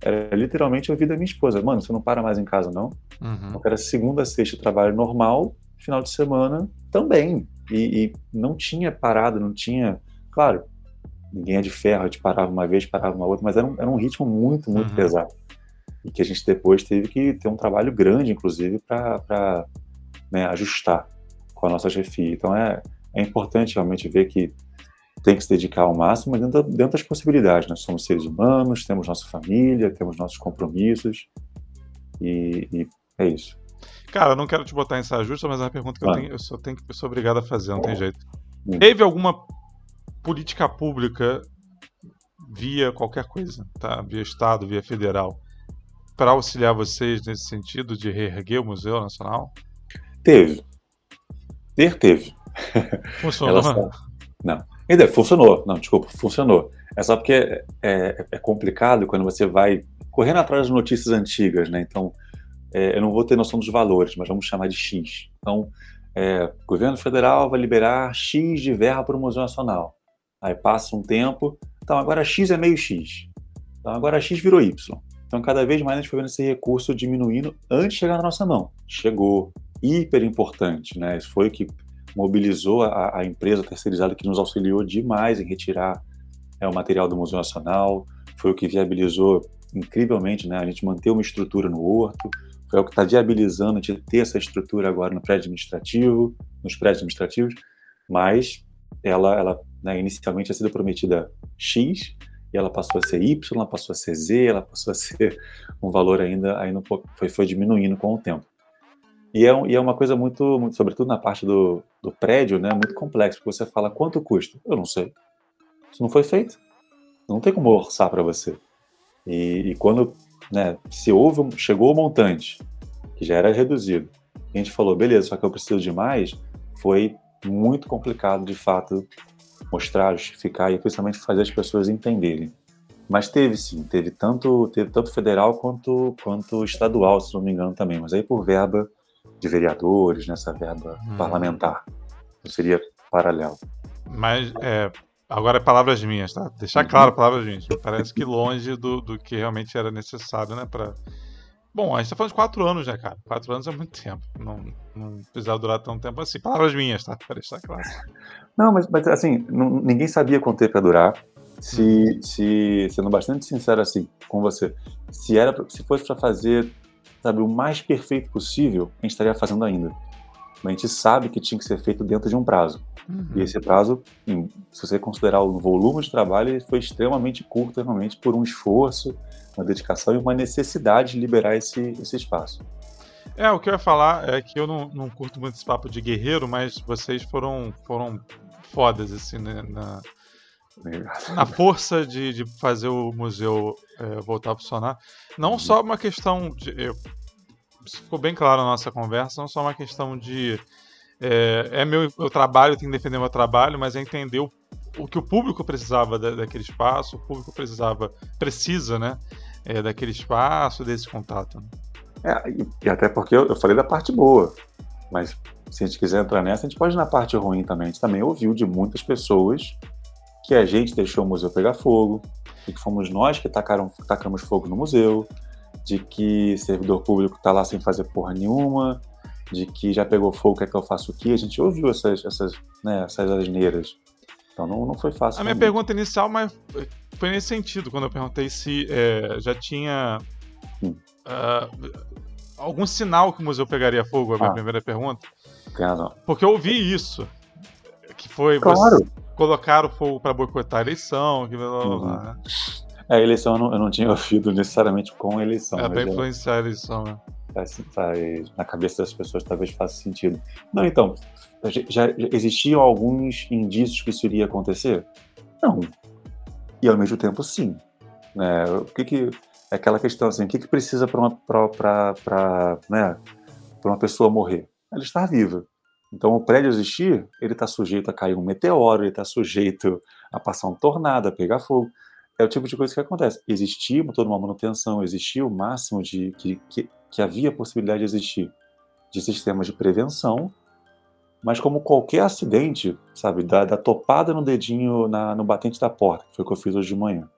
Era literalmente a vida da minha esposa. Mano, você não para mais em casa, não? Uhum. Era segunda, sexta, trabalho normal, final de semana também. E, e, não tinha parado, não tinha. Claro, ninguém é de ferro, a gente parava uma vez, parava uma outra, mas era um, era um ritmo muito, muito uhum. pesado. E que a gente depois teve que ter um trabalho grande, inclusive, para né, ajustar com a nossa chefia. Então é, é importante realmente ver que tem que se dedicar ao máximo dentro, dentro das possibilidades. Nós somos seres humanos, temos nossa família, temos nossos compromissos e, e é isso. Cara, eu não quero te botar em saia justa, mas é uma pergunta que ah. eu, tenho, eu, só tenho, eu sou obrigado a fazer, não tem jeito. Hum. Teve alguma política pública via qualquer coisa, tá? Via Estado, via federal, para auxiliar vocês nesse sentido de reerguer o Museu Nacional? Teve. Ter, teve. Funcionou? Só... Não. Ainda funcionou. Não, desculpa, funcionou. É só porque é, é, é, complicado quando você vai correndo atrás de notícias antigas, né? Então, é, eu não vou ter noção dos valores, mas vamos chamar de X. Então, é, o governo federal vai liberar X de verba para o Museu Nacional. Aí passa um tempo, então agora X é meio X. Então agora X virou Y. Então cada vez mais a gente foi vendo esse recurso diminuindo antes de chegar na nossa mão. Chegou, hiper importante, né? Isso foi o que mobilizou a, a, empresa terceirizada que nos auxiliou demais em retirar é, o material do Museu Nacional, foi o que viabilizou incrivelmente, né? A gente manter uma estrutura no horto, foi o que está viabilizando a gente ter essa estrutura agora no prédio administrativo, nos prédios administrativos, mas ela, ela né, inicialmente tinha sido prometida X e ela passou a ser Y, ela passou a ser Z, ela passou a ser um valor ainda, ainda um pouco, foi, foi diminuindo com o tempo. E é, e é uma coisa muito, muito, sobretudo na parte do, do prédio, né, muito complexa, porque você fala quanto custa? Eu não sei. Isso não foi feito. Não tem como orçar para você. E, e, quando né, se houve, chegou o montante, que já era reduzido, a gente falou, beleza, só que eu preciso de mais, foi muito complicado, de fato, mostrar, justificar e principalmente fazer as pessoas entenderem. Mas teve sim, teve tanto, teve tanto federal quanto, quanto estadual, se não me engano também, mas aí por verba de vereadores, nessa verba hum. parlamentar. Não seria paralelo. Mas, é, agora é palavras minhas, tá? Deixar uhum. claro palavras minhas. Parece que longe do, do que realmente era necessário, né? Pra... Bom, a gente tá falando de quatro anos, né, cara? Quatro anos é muito tempo. Não, não precisava durar tanto tempo assim. Palavras minhas, tá? Para deixar claro. Não, mas, mas assim, não, ninguém sabia quanto tempo ia durar. Se, uhum. se, sendo bastante sincero assim com você, se era se fosse para fazer sabe, o mais perfeito possível, a gente estaria fazendo ainda. Mas a gente sabe que tinha que ser feito dentro de um prazo. Uhum. E esse prazo, se você considerar o volume de trabalho, ele foi extremamente curto, realmente, por um esforço, uma dedicação e uma necessidade de liberar esse, esse espaço. É, o que eu ia falar é que eu não, não curto muito esse papo de guerreiro, mas vocês foram, foram fodas, assim, né, na, na força de, de fazer o museu é, voltar a funcionar. Não uhum. só uma questão de. Eu, ficou bem claro na nossa conversa, não só uma questão de é, é meu, meu trabalho, tenho que defender meu trabalho, mas é entender o, o que o público precisava da, daquele espaço, o público precisava, precisa, né? É, daquele espaço, desse contato. Né? É, e, e, até porque eu, eu, falei da parte boa, mas se a gente quiser entrar nessa, a gente pode ir na parte ruim também. A gente também ouviu de muitas pessoas que a gente deixou o museu pegar fogo, e que fomos nós que tacaram, tacamos fogo no museu, de que servidor público está lá sem fazer porra nenhuma, de que já pegou fogo, quer que eu faça o quê? A gente ouviu essas, essas, né, essas asneiras. Então não, não foi fácil. A minha mim. pergunta inicial mas foi nesse sentido, quando eu perguntei se é, já tinha hum. uh, algum sinal que o museu pegaria fogo, a minha ah, primeira pergunta. Tem razão. Porque eu ouvi isso. Que foi claro. colocar o fogo para boicotar a eleição, blá, blá, blá, uhum. É, a eleição eu não, eu não, tinha (laughs) ouvido necessariamente com a eleição. É, para influenciar a eleição, né? Faz, faz, na cabeça das pessoas talvez faça sentido. Não, então, já, já existiam alguns indícios que isso iria acontecer? Não. E ao mesmo tempo, sim. Né? O que que é aquela questão assim, o que que precisa para uma né, uma pessoa morrer? Ela estar viva. Então, o prédio existir, ele está sujeito a cair um meteoro, ele está sujeito a passar um tornado, a pegar fogo é o tipo de coisa que acontece. Existia toda uma manutenção, existia o máximo de que, que, que havia possibilidade de existir de sistemas de prevenção, mas como qualquer acidente, sabe, da, da topada no dedinho na, no batente da porta, que foi o que eu fiz hoje de manhã,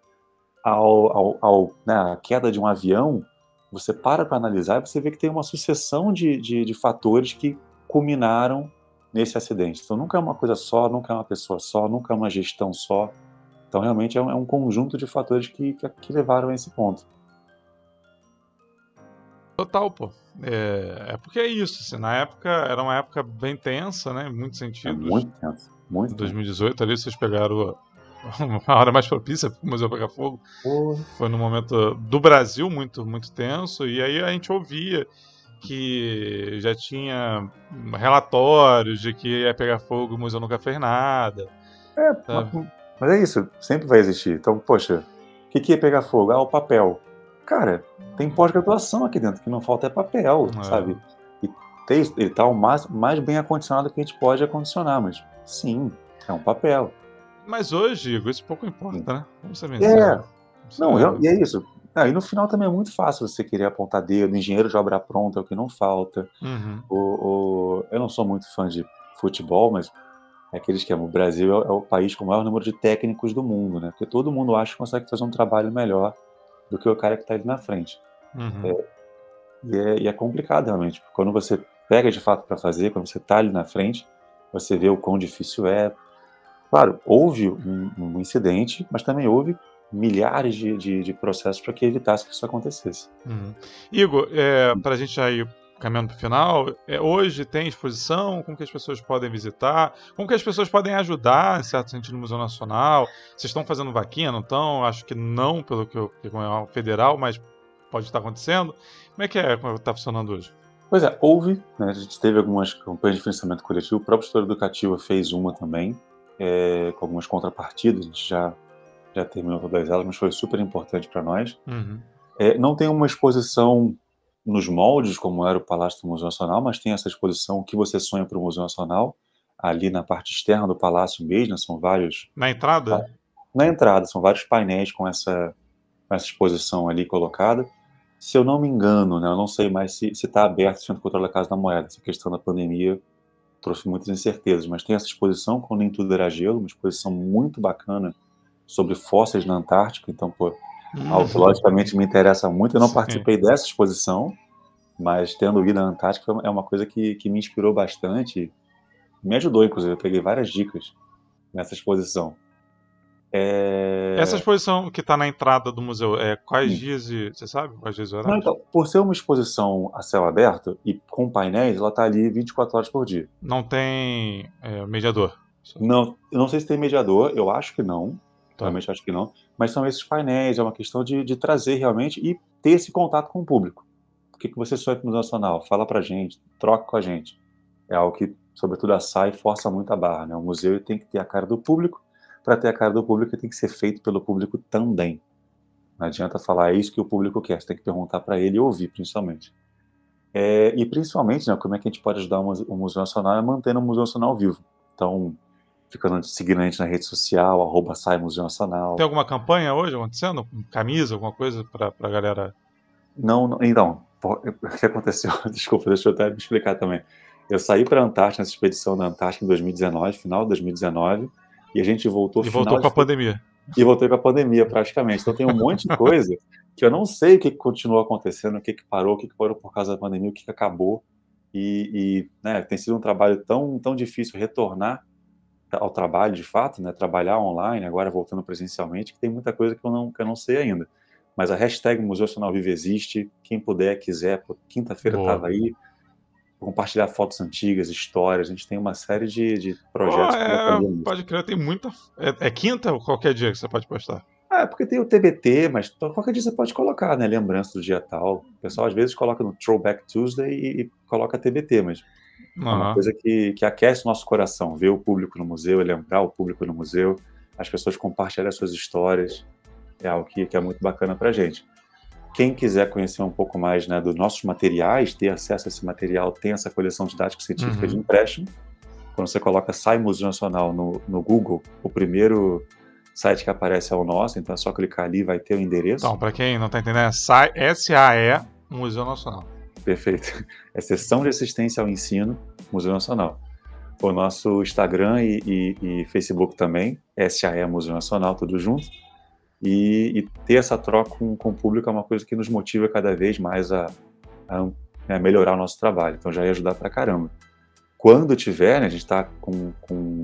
ao, ao, ao né, queda de um avião, você para para analisar e você vê que tem uma sucessão de, de, de fatores que culminaram nesse acidente. Então nunca é uma coisa só, nunca é uma pessoa só, nunca é uma gestão só, então, realmente, é um, é um conjunto de fatores que, que, que, levaram a esse ponto. Total, pô. É, é porque é isso. Assim, na época, era uma época bem tensa, né? Em muitos sentidos. É muito tensa. Muito em 2018, tenso. ali, vocês pegaram a (laughs) hora mais propícia para o Museu Pegar Fogo. Foi num momento do Brasil muito, muito tenso. E aí a gente ouvia que já tinha relatórios de que ia pegar fogo e o museu nunca fez nada. É, sabe? Mas é isso, sempre vai existir. Então, poxa, o que, que ia pegar fogo? Ah, o papel. Cara, tem pós-graduação aqui dentro, que não falta é papel, é. sabe? E tem, ele está o mais, mais bem acondicionado que a gente pode acondicionar, mas sim, é um papel. Mas hoje, Igor, isso pouco importa, né? Vamos ser É. Não, eu, e é isso. Ah, e no final também é muito fácil você querer apontar dedo, engenheiro de obra pronta é o que não falta. Uhum. Eu não sou muito fã de futebol, mas é aquele esquema. O Brasil é, é, o país com o maior número de técnicos do mundo, né? Porque todo mundo acha que consegue fazer um trabalho melhor do que o cara que está ali na frente. Uhum. É, e, é, e, é, complicado realmente, porque quando você pega de fato para fazer, quando você está ali na frente, você vê o quão difícil é. Claro, houve um, um incidente, mas também houve milhares de, de, de processos para que evitasse que isso acontecesse. Uhum. Igor, é, para a gente já ir caminhando para o final, é, hoje tem exposição, como que as pessoas podem visitar, como que as pessoas podem ajudar, em certo sentido, no Museu Nacional. Vocês estão fazendo vaquinha, não estão? Acho que não, pelo que eu, que é federal, mas pode estar acontecendo. Como é que é, como está funcionando hoje? Pois é, houve, né, a gente teve algumas campanhas de financiamento coletivo, o próprio História Educativa fez uma também, é, com algumas contrapartidas, a gente já, já terminou todas elas, mas foi super importante para nós. Uhum. É, não tem uma exposição nos moldes, como era o Palácio do Museu Nacional, mas tem essa exposição que você sonha para o Museu Nacional, ali na parte externa do palácio mesmo, são vários... Na entrada? Na entrada, são vários painéis com essa, essa exposição ali colocada. Se eu não me engano, né, eu não sei mais se está aberto o Centro Cultural da Casa da Moeda, essa questão da pandemia trouxe muitas incertezas, mas tem essa exposição com Nem Tudo Era Gelo, uma exposição muito bacana sobre fósseis na Antártica, então, pô, Uhum. Logicamente me interessa muito. Eu não Sim. participei dessa exposição, mas tendo ido à Antártica é uma coisa que, que me inspirou bastante. Me ajudou, inclusive. Eu peguei várias dicas nessa exposição. É... Essa exposição que está na entrada do museu, é quais Sim. dias e, você sabe quais dias Não, então, por ser uma exposição a céu aberto e com painéis, ela está ali 24 horas por dia. Não tem é, mediador? Não, eu não sei se tem mediador, eu acho que não. Tá. Realmente acho que não. Mas são esses painéis, é uma questão de, de trazer realmente e ter esse contato com o público. O que, que você sonha para o Nacional? Fala para gente, troca com a gente. É algo que, sobretudo, a SAI força muito a barra. Né? O museu tem que ter a cara do público. Para ter a cara do público, tem que ser feito pelo público também. Não adianta falar, é isso que o público quer. Você tem que perguntar para ele e ouvir, principalmente. É, e principalmente, né, como é que a gente pode ajudar o Museu Nacional é mantendo o Museu Nacional vivo. Então, ficando seguindo a gente na rede social, arroba sai Museu Nacional. Tem alguma campanha hoje acontecendo? Camisa, alguma coisa para a galera? Não, não, então, (laughs) o que aconteceu? (laughs) Desculpa, deixa eu até me explicar também. Eu saí para a Antártica, nessa expedição da Antártica em 2019, final de 2019, e a gente voltou... E voltou com a pandemia. E voltei com a pandemia, praticamente. Então tem um monte de coisa (laughs) que eu não sei o que, continuou acontecendo, o que, que parou, o que, que parou por causa da pandemia, o que, que acabou. E, e né, tem sido um trabalho tão, tão difícil retornar ao trabalho de fato, né, trabalhar online, agora voltando presencialmente, que tem muita coisa que eu não, que eu não sei ainda. Mas a hashtag Museu Nacional Vivo existe, quem puder, quiser, quinta-feira estava aí, compartilhar fotos antigas, histórias, a gente tem uma série de, de projetos. Oh, é, pode crer, tem muita... É, é, quinta ou qualquer dia que você pode postar? Ah, é, porque tem o TBT, mas qualquer dia você pode colocar, né, lembrança do dia tal. O pessoal às vezes coloca no Throwback Tuesday e, e coloca TBT, mas Uhum. É uma coisa que, que aquece o nosso coração, ver o público no museu, lembrar o público no museu, as pessoas compartilharem as suas histórias, é algo que, que é muito bacana para a gente. Quem quiser conhecer um pouco mais né, dos nossos materiais, ter acesso a esse material, tem essa coleção didática científica uhum. de empréstimo. Quando você coloca Sai Museu Nacional no, no Google, o primeiro site que aparece é o nosso, então é só clicar ali vai ter o endereço. Então, para quem não está entendendo, é SAE Museu Nacional. Perfeito. (laughs) É Sessão de Assistência ao Ensino, Museu Nacional. O nosso Instagram e, e, e Facebook também, SAE Museu Nacional, tudo junto. E, e, ter essa troca com, com o público é uma coisa que nos motiva cada vez mais a, a, a né, melhorar o nosso trabalho. Então já ia ajudar pra caramba. Quando tiver, né, a gente está com, com,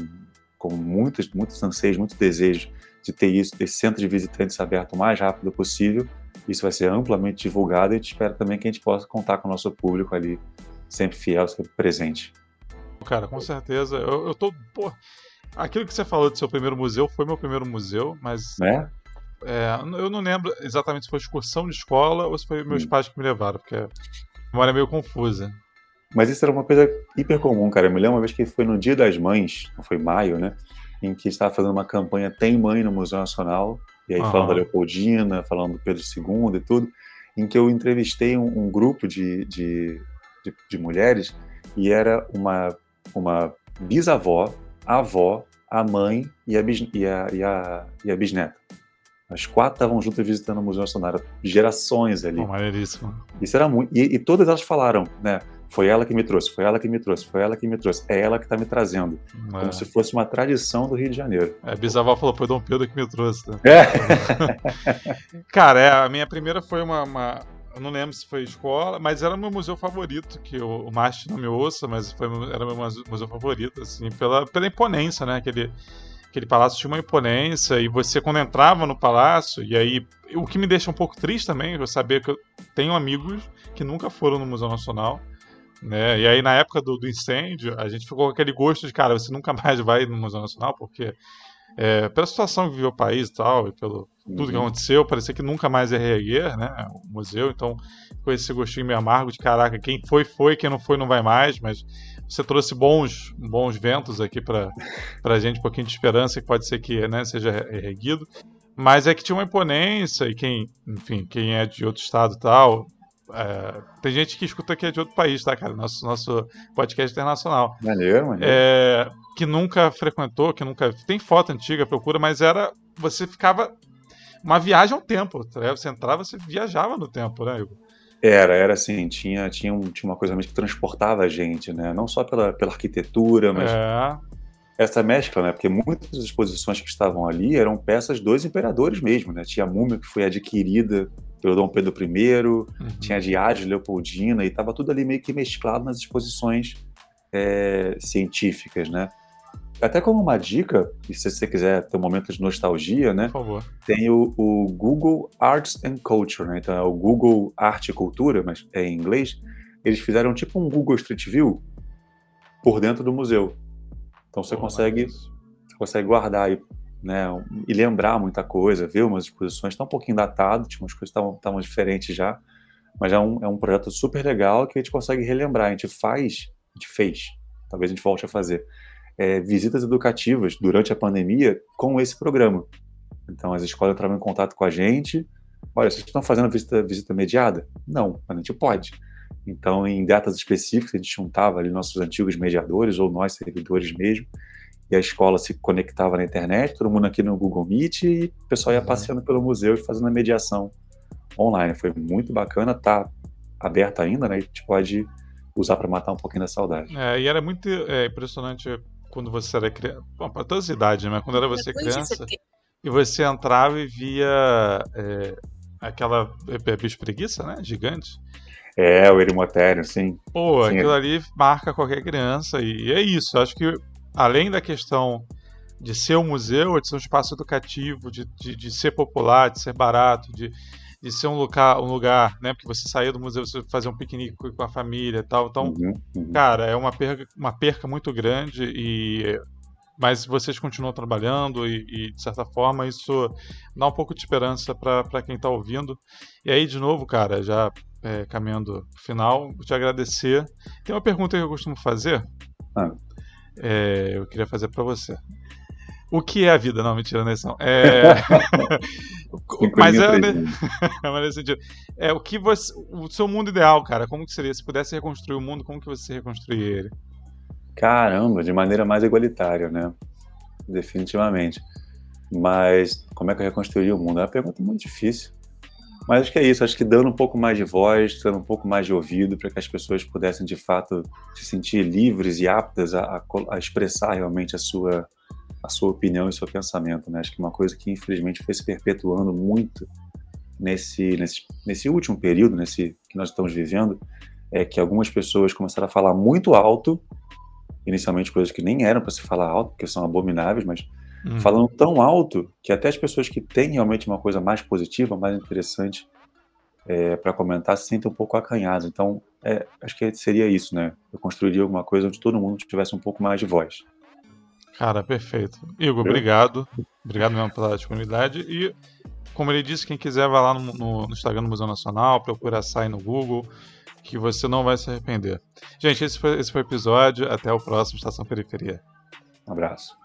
com muitos, muitos anseios, muitos desejos de ter isso, esse centro de visitantes aberto o mais rápido possível isso vai ser amplamente divulgado e a gente espera também que a gente possa contar com o nosso público ali, sempre fiel, sempre presente. Cara, com certeza. Eu, eu tô. Pô, aquilo que você falou do seu primeiro museu foi meu primeiro museu, mas. Né? É, eu não lembro exatamente se foi excursão de escola ou se foi meus hum. pais que me levaram, porque a memória é meio confusa. Mas isso era uma coisa hiper comum, cara. Eu me lembro uma vez que foi no Dia das Mães, não foi maio, né? Em que estava fazendo uma campanha Tem Mãe no Museu Nacional e aí uhum. falando da Leopoldina, falando do Pedro II e tudo, em que eu entrevistei um, um grupo de, de, de, de, mulheres e era uma, uma bisavó, a avó, a mãe e a, bis, e a, e a, e a bisneta. As quatro estavam juntas visitando o Museu Nacional, gerações ali. Oh, maneiríssimo. Isso era muito. E, e todas elas falaram, né? Foi ela que me trouxe, foi ela que me trouxe, foi ela que me trouxe. É ela que está me trazendo. É. Como se fosse uma tradição do Rio de Janeiro. É, bisavó falou, foi Dom Pedro que me trouxe. Né? É. (laughs) Cara, é, a minha primeira foi uma, uma, Eu não lembro se foi escola, mas era meu museu favorito, que o, o Marte não me ouça, mas foi, era meu museu favorito, assim, pela, pela imponência, né? Aquele, aquele palácio tinha uma imponência, e você, quando entrava no palácio, e aí. O que me deixa um pouco triste também, eu saber que eu tenho amigos que nunca foram no Museu Nacional né? E aí, na época do, do, incêndio, a gente ficou com aquele gosto de, cara, você nunca mais vai no Museu Nacional, porque é, pela situação que viveu o país e tal, e pelo uhum. tudo que uhum. aconteceu, parecia que nunca mais ia reerguer, né? O museu, então com esse gostinho meio amargo de caraca, quem foi, foi, quem não foi, não vai mais, mas você trouxe bons, bons ventos aqui para a gente, um pouquinho de esperança, que pode ser que né, seja reerguido. Mas é que tinha uma imponência, e quem, enfim, quem é de outro estado e tal, é, tem gente que escuta que é de outro país, tá, cara? Nosso, nosso podcast internacional. Maneiro, maneiro. É, que nunca frequentou, que nunca. Tem foto antiga, procura, mas era. Você ficava. Uma viagem ao tempo, tá Você entrava, você viajava no tempo, né, Igor? Era, era assim, tinha, tinha, um, tinha uma coisa mesmo que transportava a gente, né? Não só pela, pela arquitetura, mas. É. Essa mescla, né? Porque muitas das exposições que estavam ali eram peças dos imperadores mesmo, né? Tinha a múmia que foi adquirida pelo Dom Pedro I, uhum. tinha Diário de Leopoldina, e estava tudo ali meio que mesclado nas exposições é, científicas, né? Até como uma dica, e se você quiser ter um momento de nostalgia, né? Por favor. Tem o, o Google Arts and Culture, né? Então é o Google Arte e Cultura, mas é em inglês. Eles fizeram tipo um Google Street View por dentro do museu. Então você consegue, você consegue guardar aí né, e lembrar muita coisa, ver umas exposições, está um pouquinho datado, tinha umas coisas estavam diferentes já, mas é um, é um projeto super legal que a gente consegue relembrar, a gente faz, a gente fez, talvez a gente volte a fazer, é, visitas educativas durante a pandemia com esse programa. Então as escolas entravam em contato com a gente, olha, vocês estão fazendo visita, visita mediada? Não, a gente pode. Então, em datas específicas, a gente juntava ali nossos antigos mediadores ou nós servidores mesmo, e a escola se conectava na internet, todo mundo aqui no Google Meet, e o pessoal ia uhum. passeando pelo museu e fazendo a mediação online. Foi muito bacana, tá aberto ainda, né? A gente pode usar para matar um pouquinho da saudade. É, e era muito é, impressionante quando você era criança, para todas as idades, né? Quando era você criança, e você entrava e via é, aquela é, é, bicho preguiça, né? Gigante. É, o Erimotério, sim. Pô, sim, aquilo ali marca qualquer criança. E é isso. Acho que além da questão de ser um museu, de ser um espaço educativo, de, de, de ser popular, de ser barato, de, de ser um lugar, um lugar, né? Porque você saía do museu, você fazer um piquenique com a família e tal. Então, uhum, uhum. cara, é uma perca, uma perca muito grande e mas vocês continuam trabalhando e, e, de certa forma isso dá um pouco de esperança para quem está ouvindo. E aí, de novo, cara, já é, caminhando pro final, vou te agradecer. Tem uma pergunta que eu costumo fazer. Ah. É, eu queria fazer para você. O que é a vida? Não, mentira, não é isso. É... (laughs) (laughs) Mas é, né? Mas sentido. É o que você, o seu mundo ideal, cara. Como que seria? Se pudesse reconstruir o mundo, como que você reconstruiria ele? Caramba, de maneira mais igualitária, né? Definitivamente. Mas como é que eu reconstruiria o mundo? É uma pergunta muito difícil. Mas acho que é isso, acho que dando um pouco mais de voz, dando um pouco mais de ouvido para que as pessoas pudessem de fato se sentir livres e aptas a, a, expressar realmente a sua, a sua opinião e seu pensamento. Né? Acho que uma coisa que infelizmente foi se perpetuando muito nesse, nesse, nesse último período, nesse que nós estamos vivendo, é que algumas pessoas começaram a falar muito alto, inicialmente coisas que nem eram para se falar alto, porque são abomináveis, mas uhum. falando tão alto que até as pessoas que têm realmente uma coisa mais positiva, mais interessante é, para comentar, se sentem um pouco acanhadas. Então, é, acho que seria isso, né? Eu construiria alguma coisa onde todo mundo tivesse um pouco mais de voz. Cara, perfeito. Igor, Eu? obrigado. Obrigado mesmo pela disponibilidade. E, como ele disse, quem quiser vai lá no, no, no Instagram do Museu Nacional, procura sair no Google, que você não vai se arrepender. Gente, esse foi, esse foi o episódio. Até o próximo Estação Periferia. Um abraço.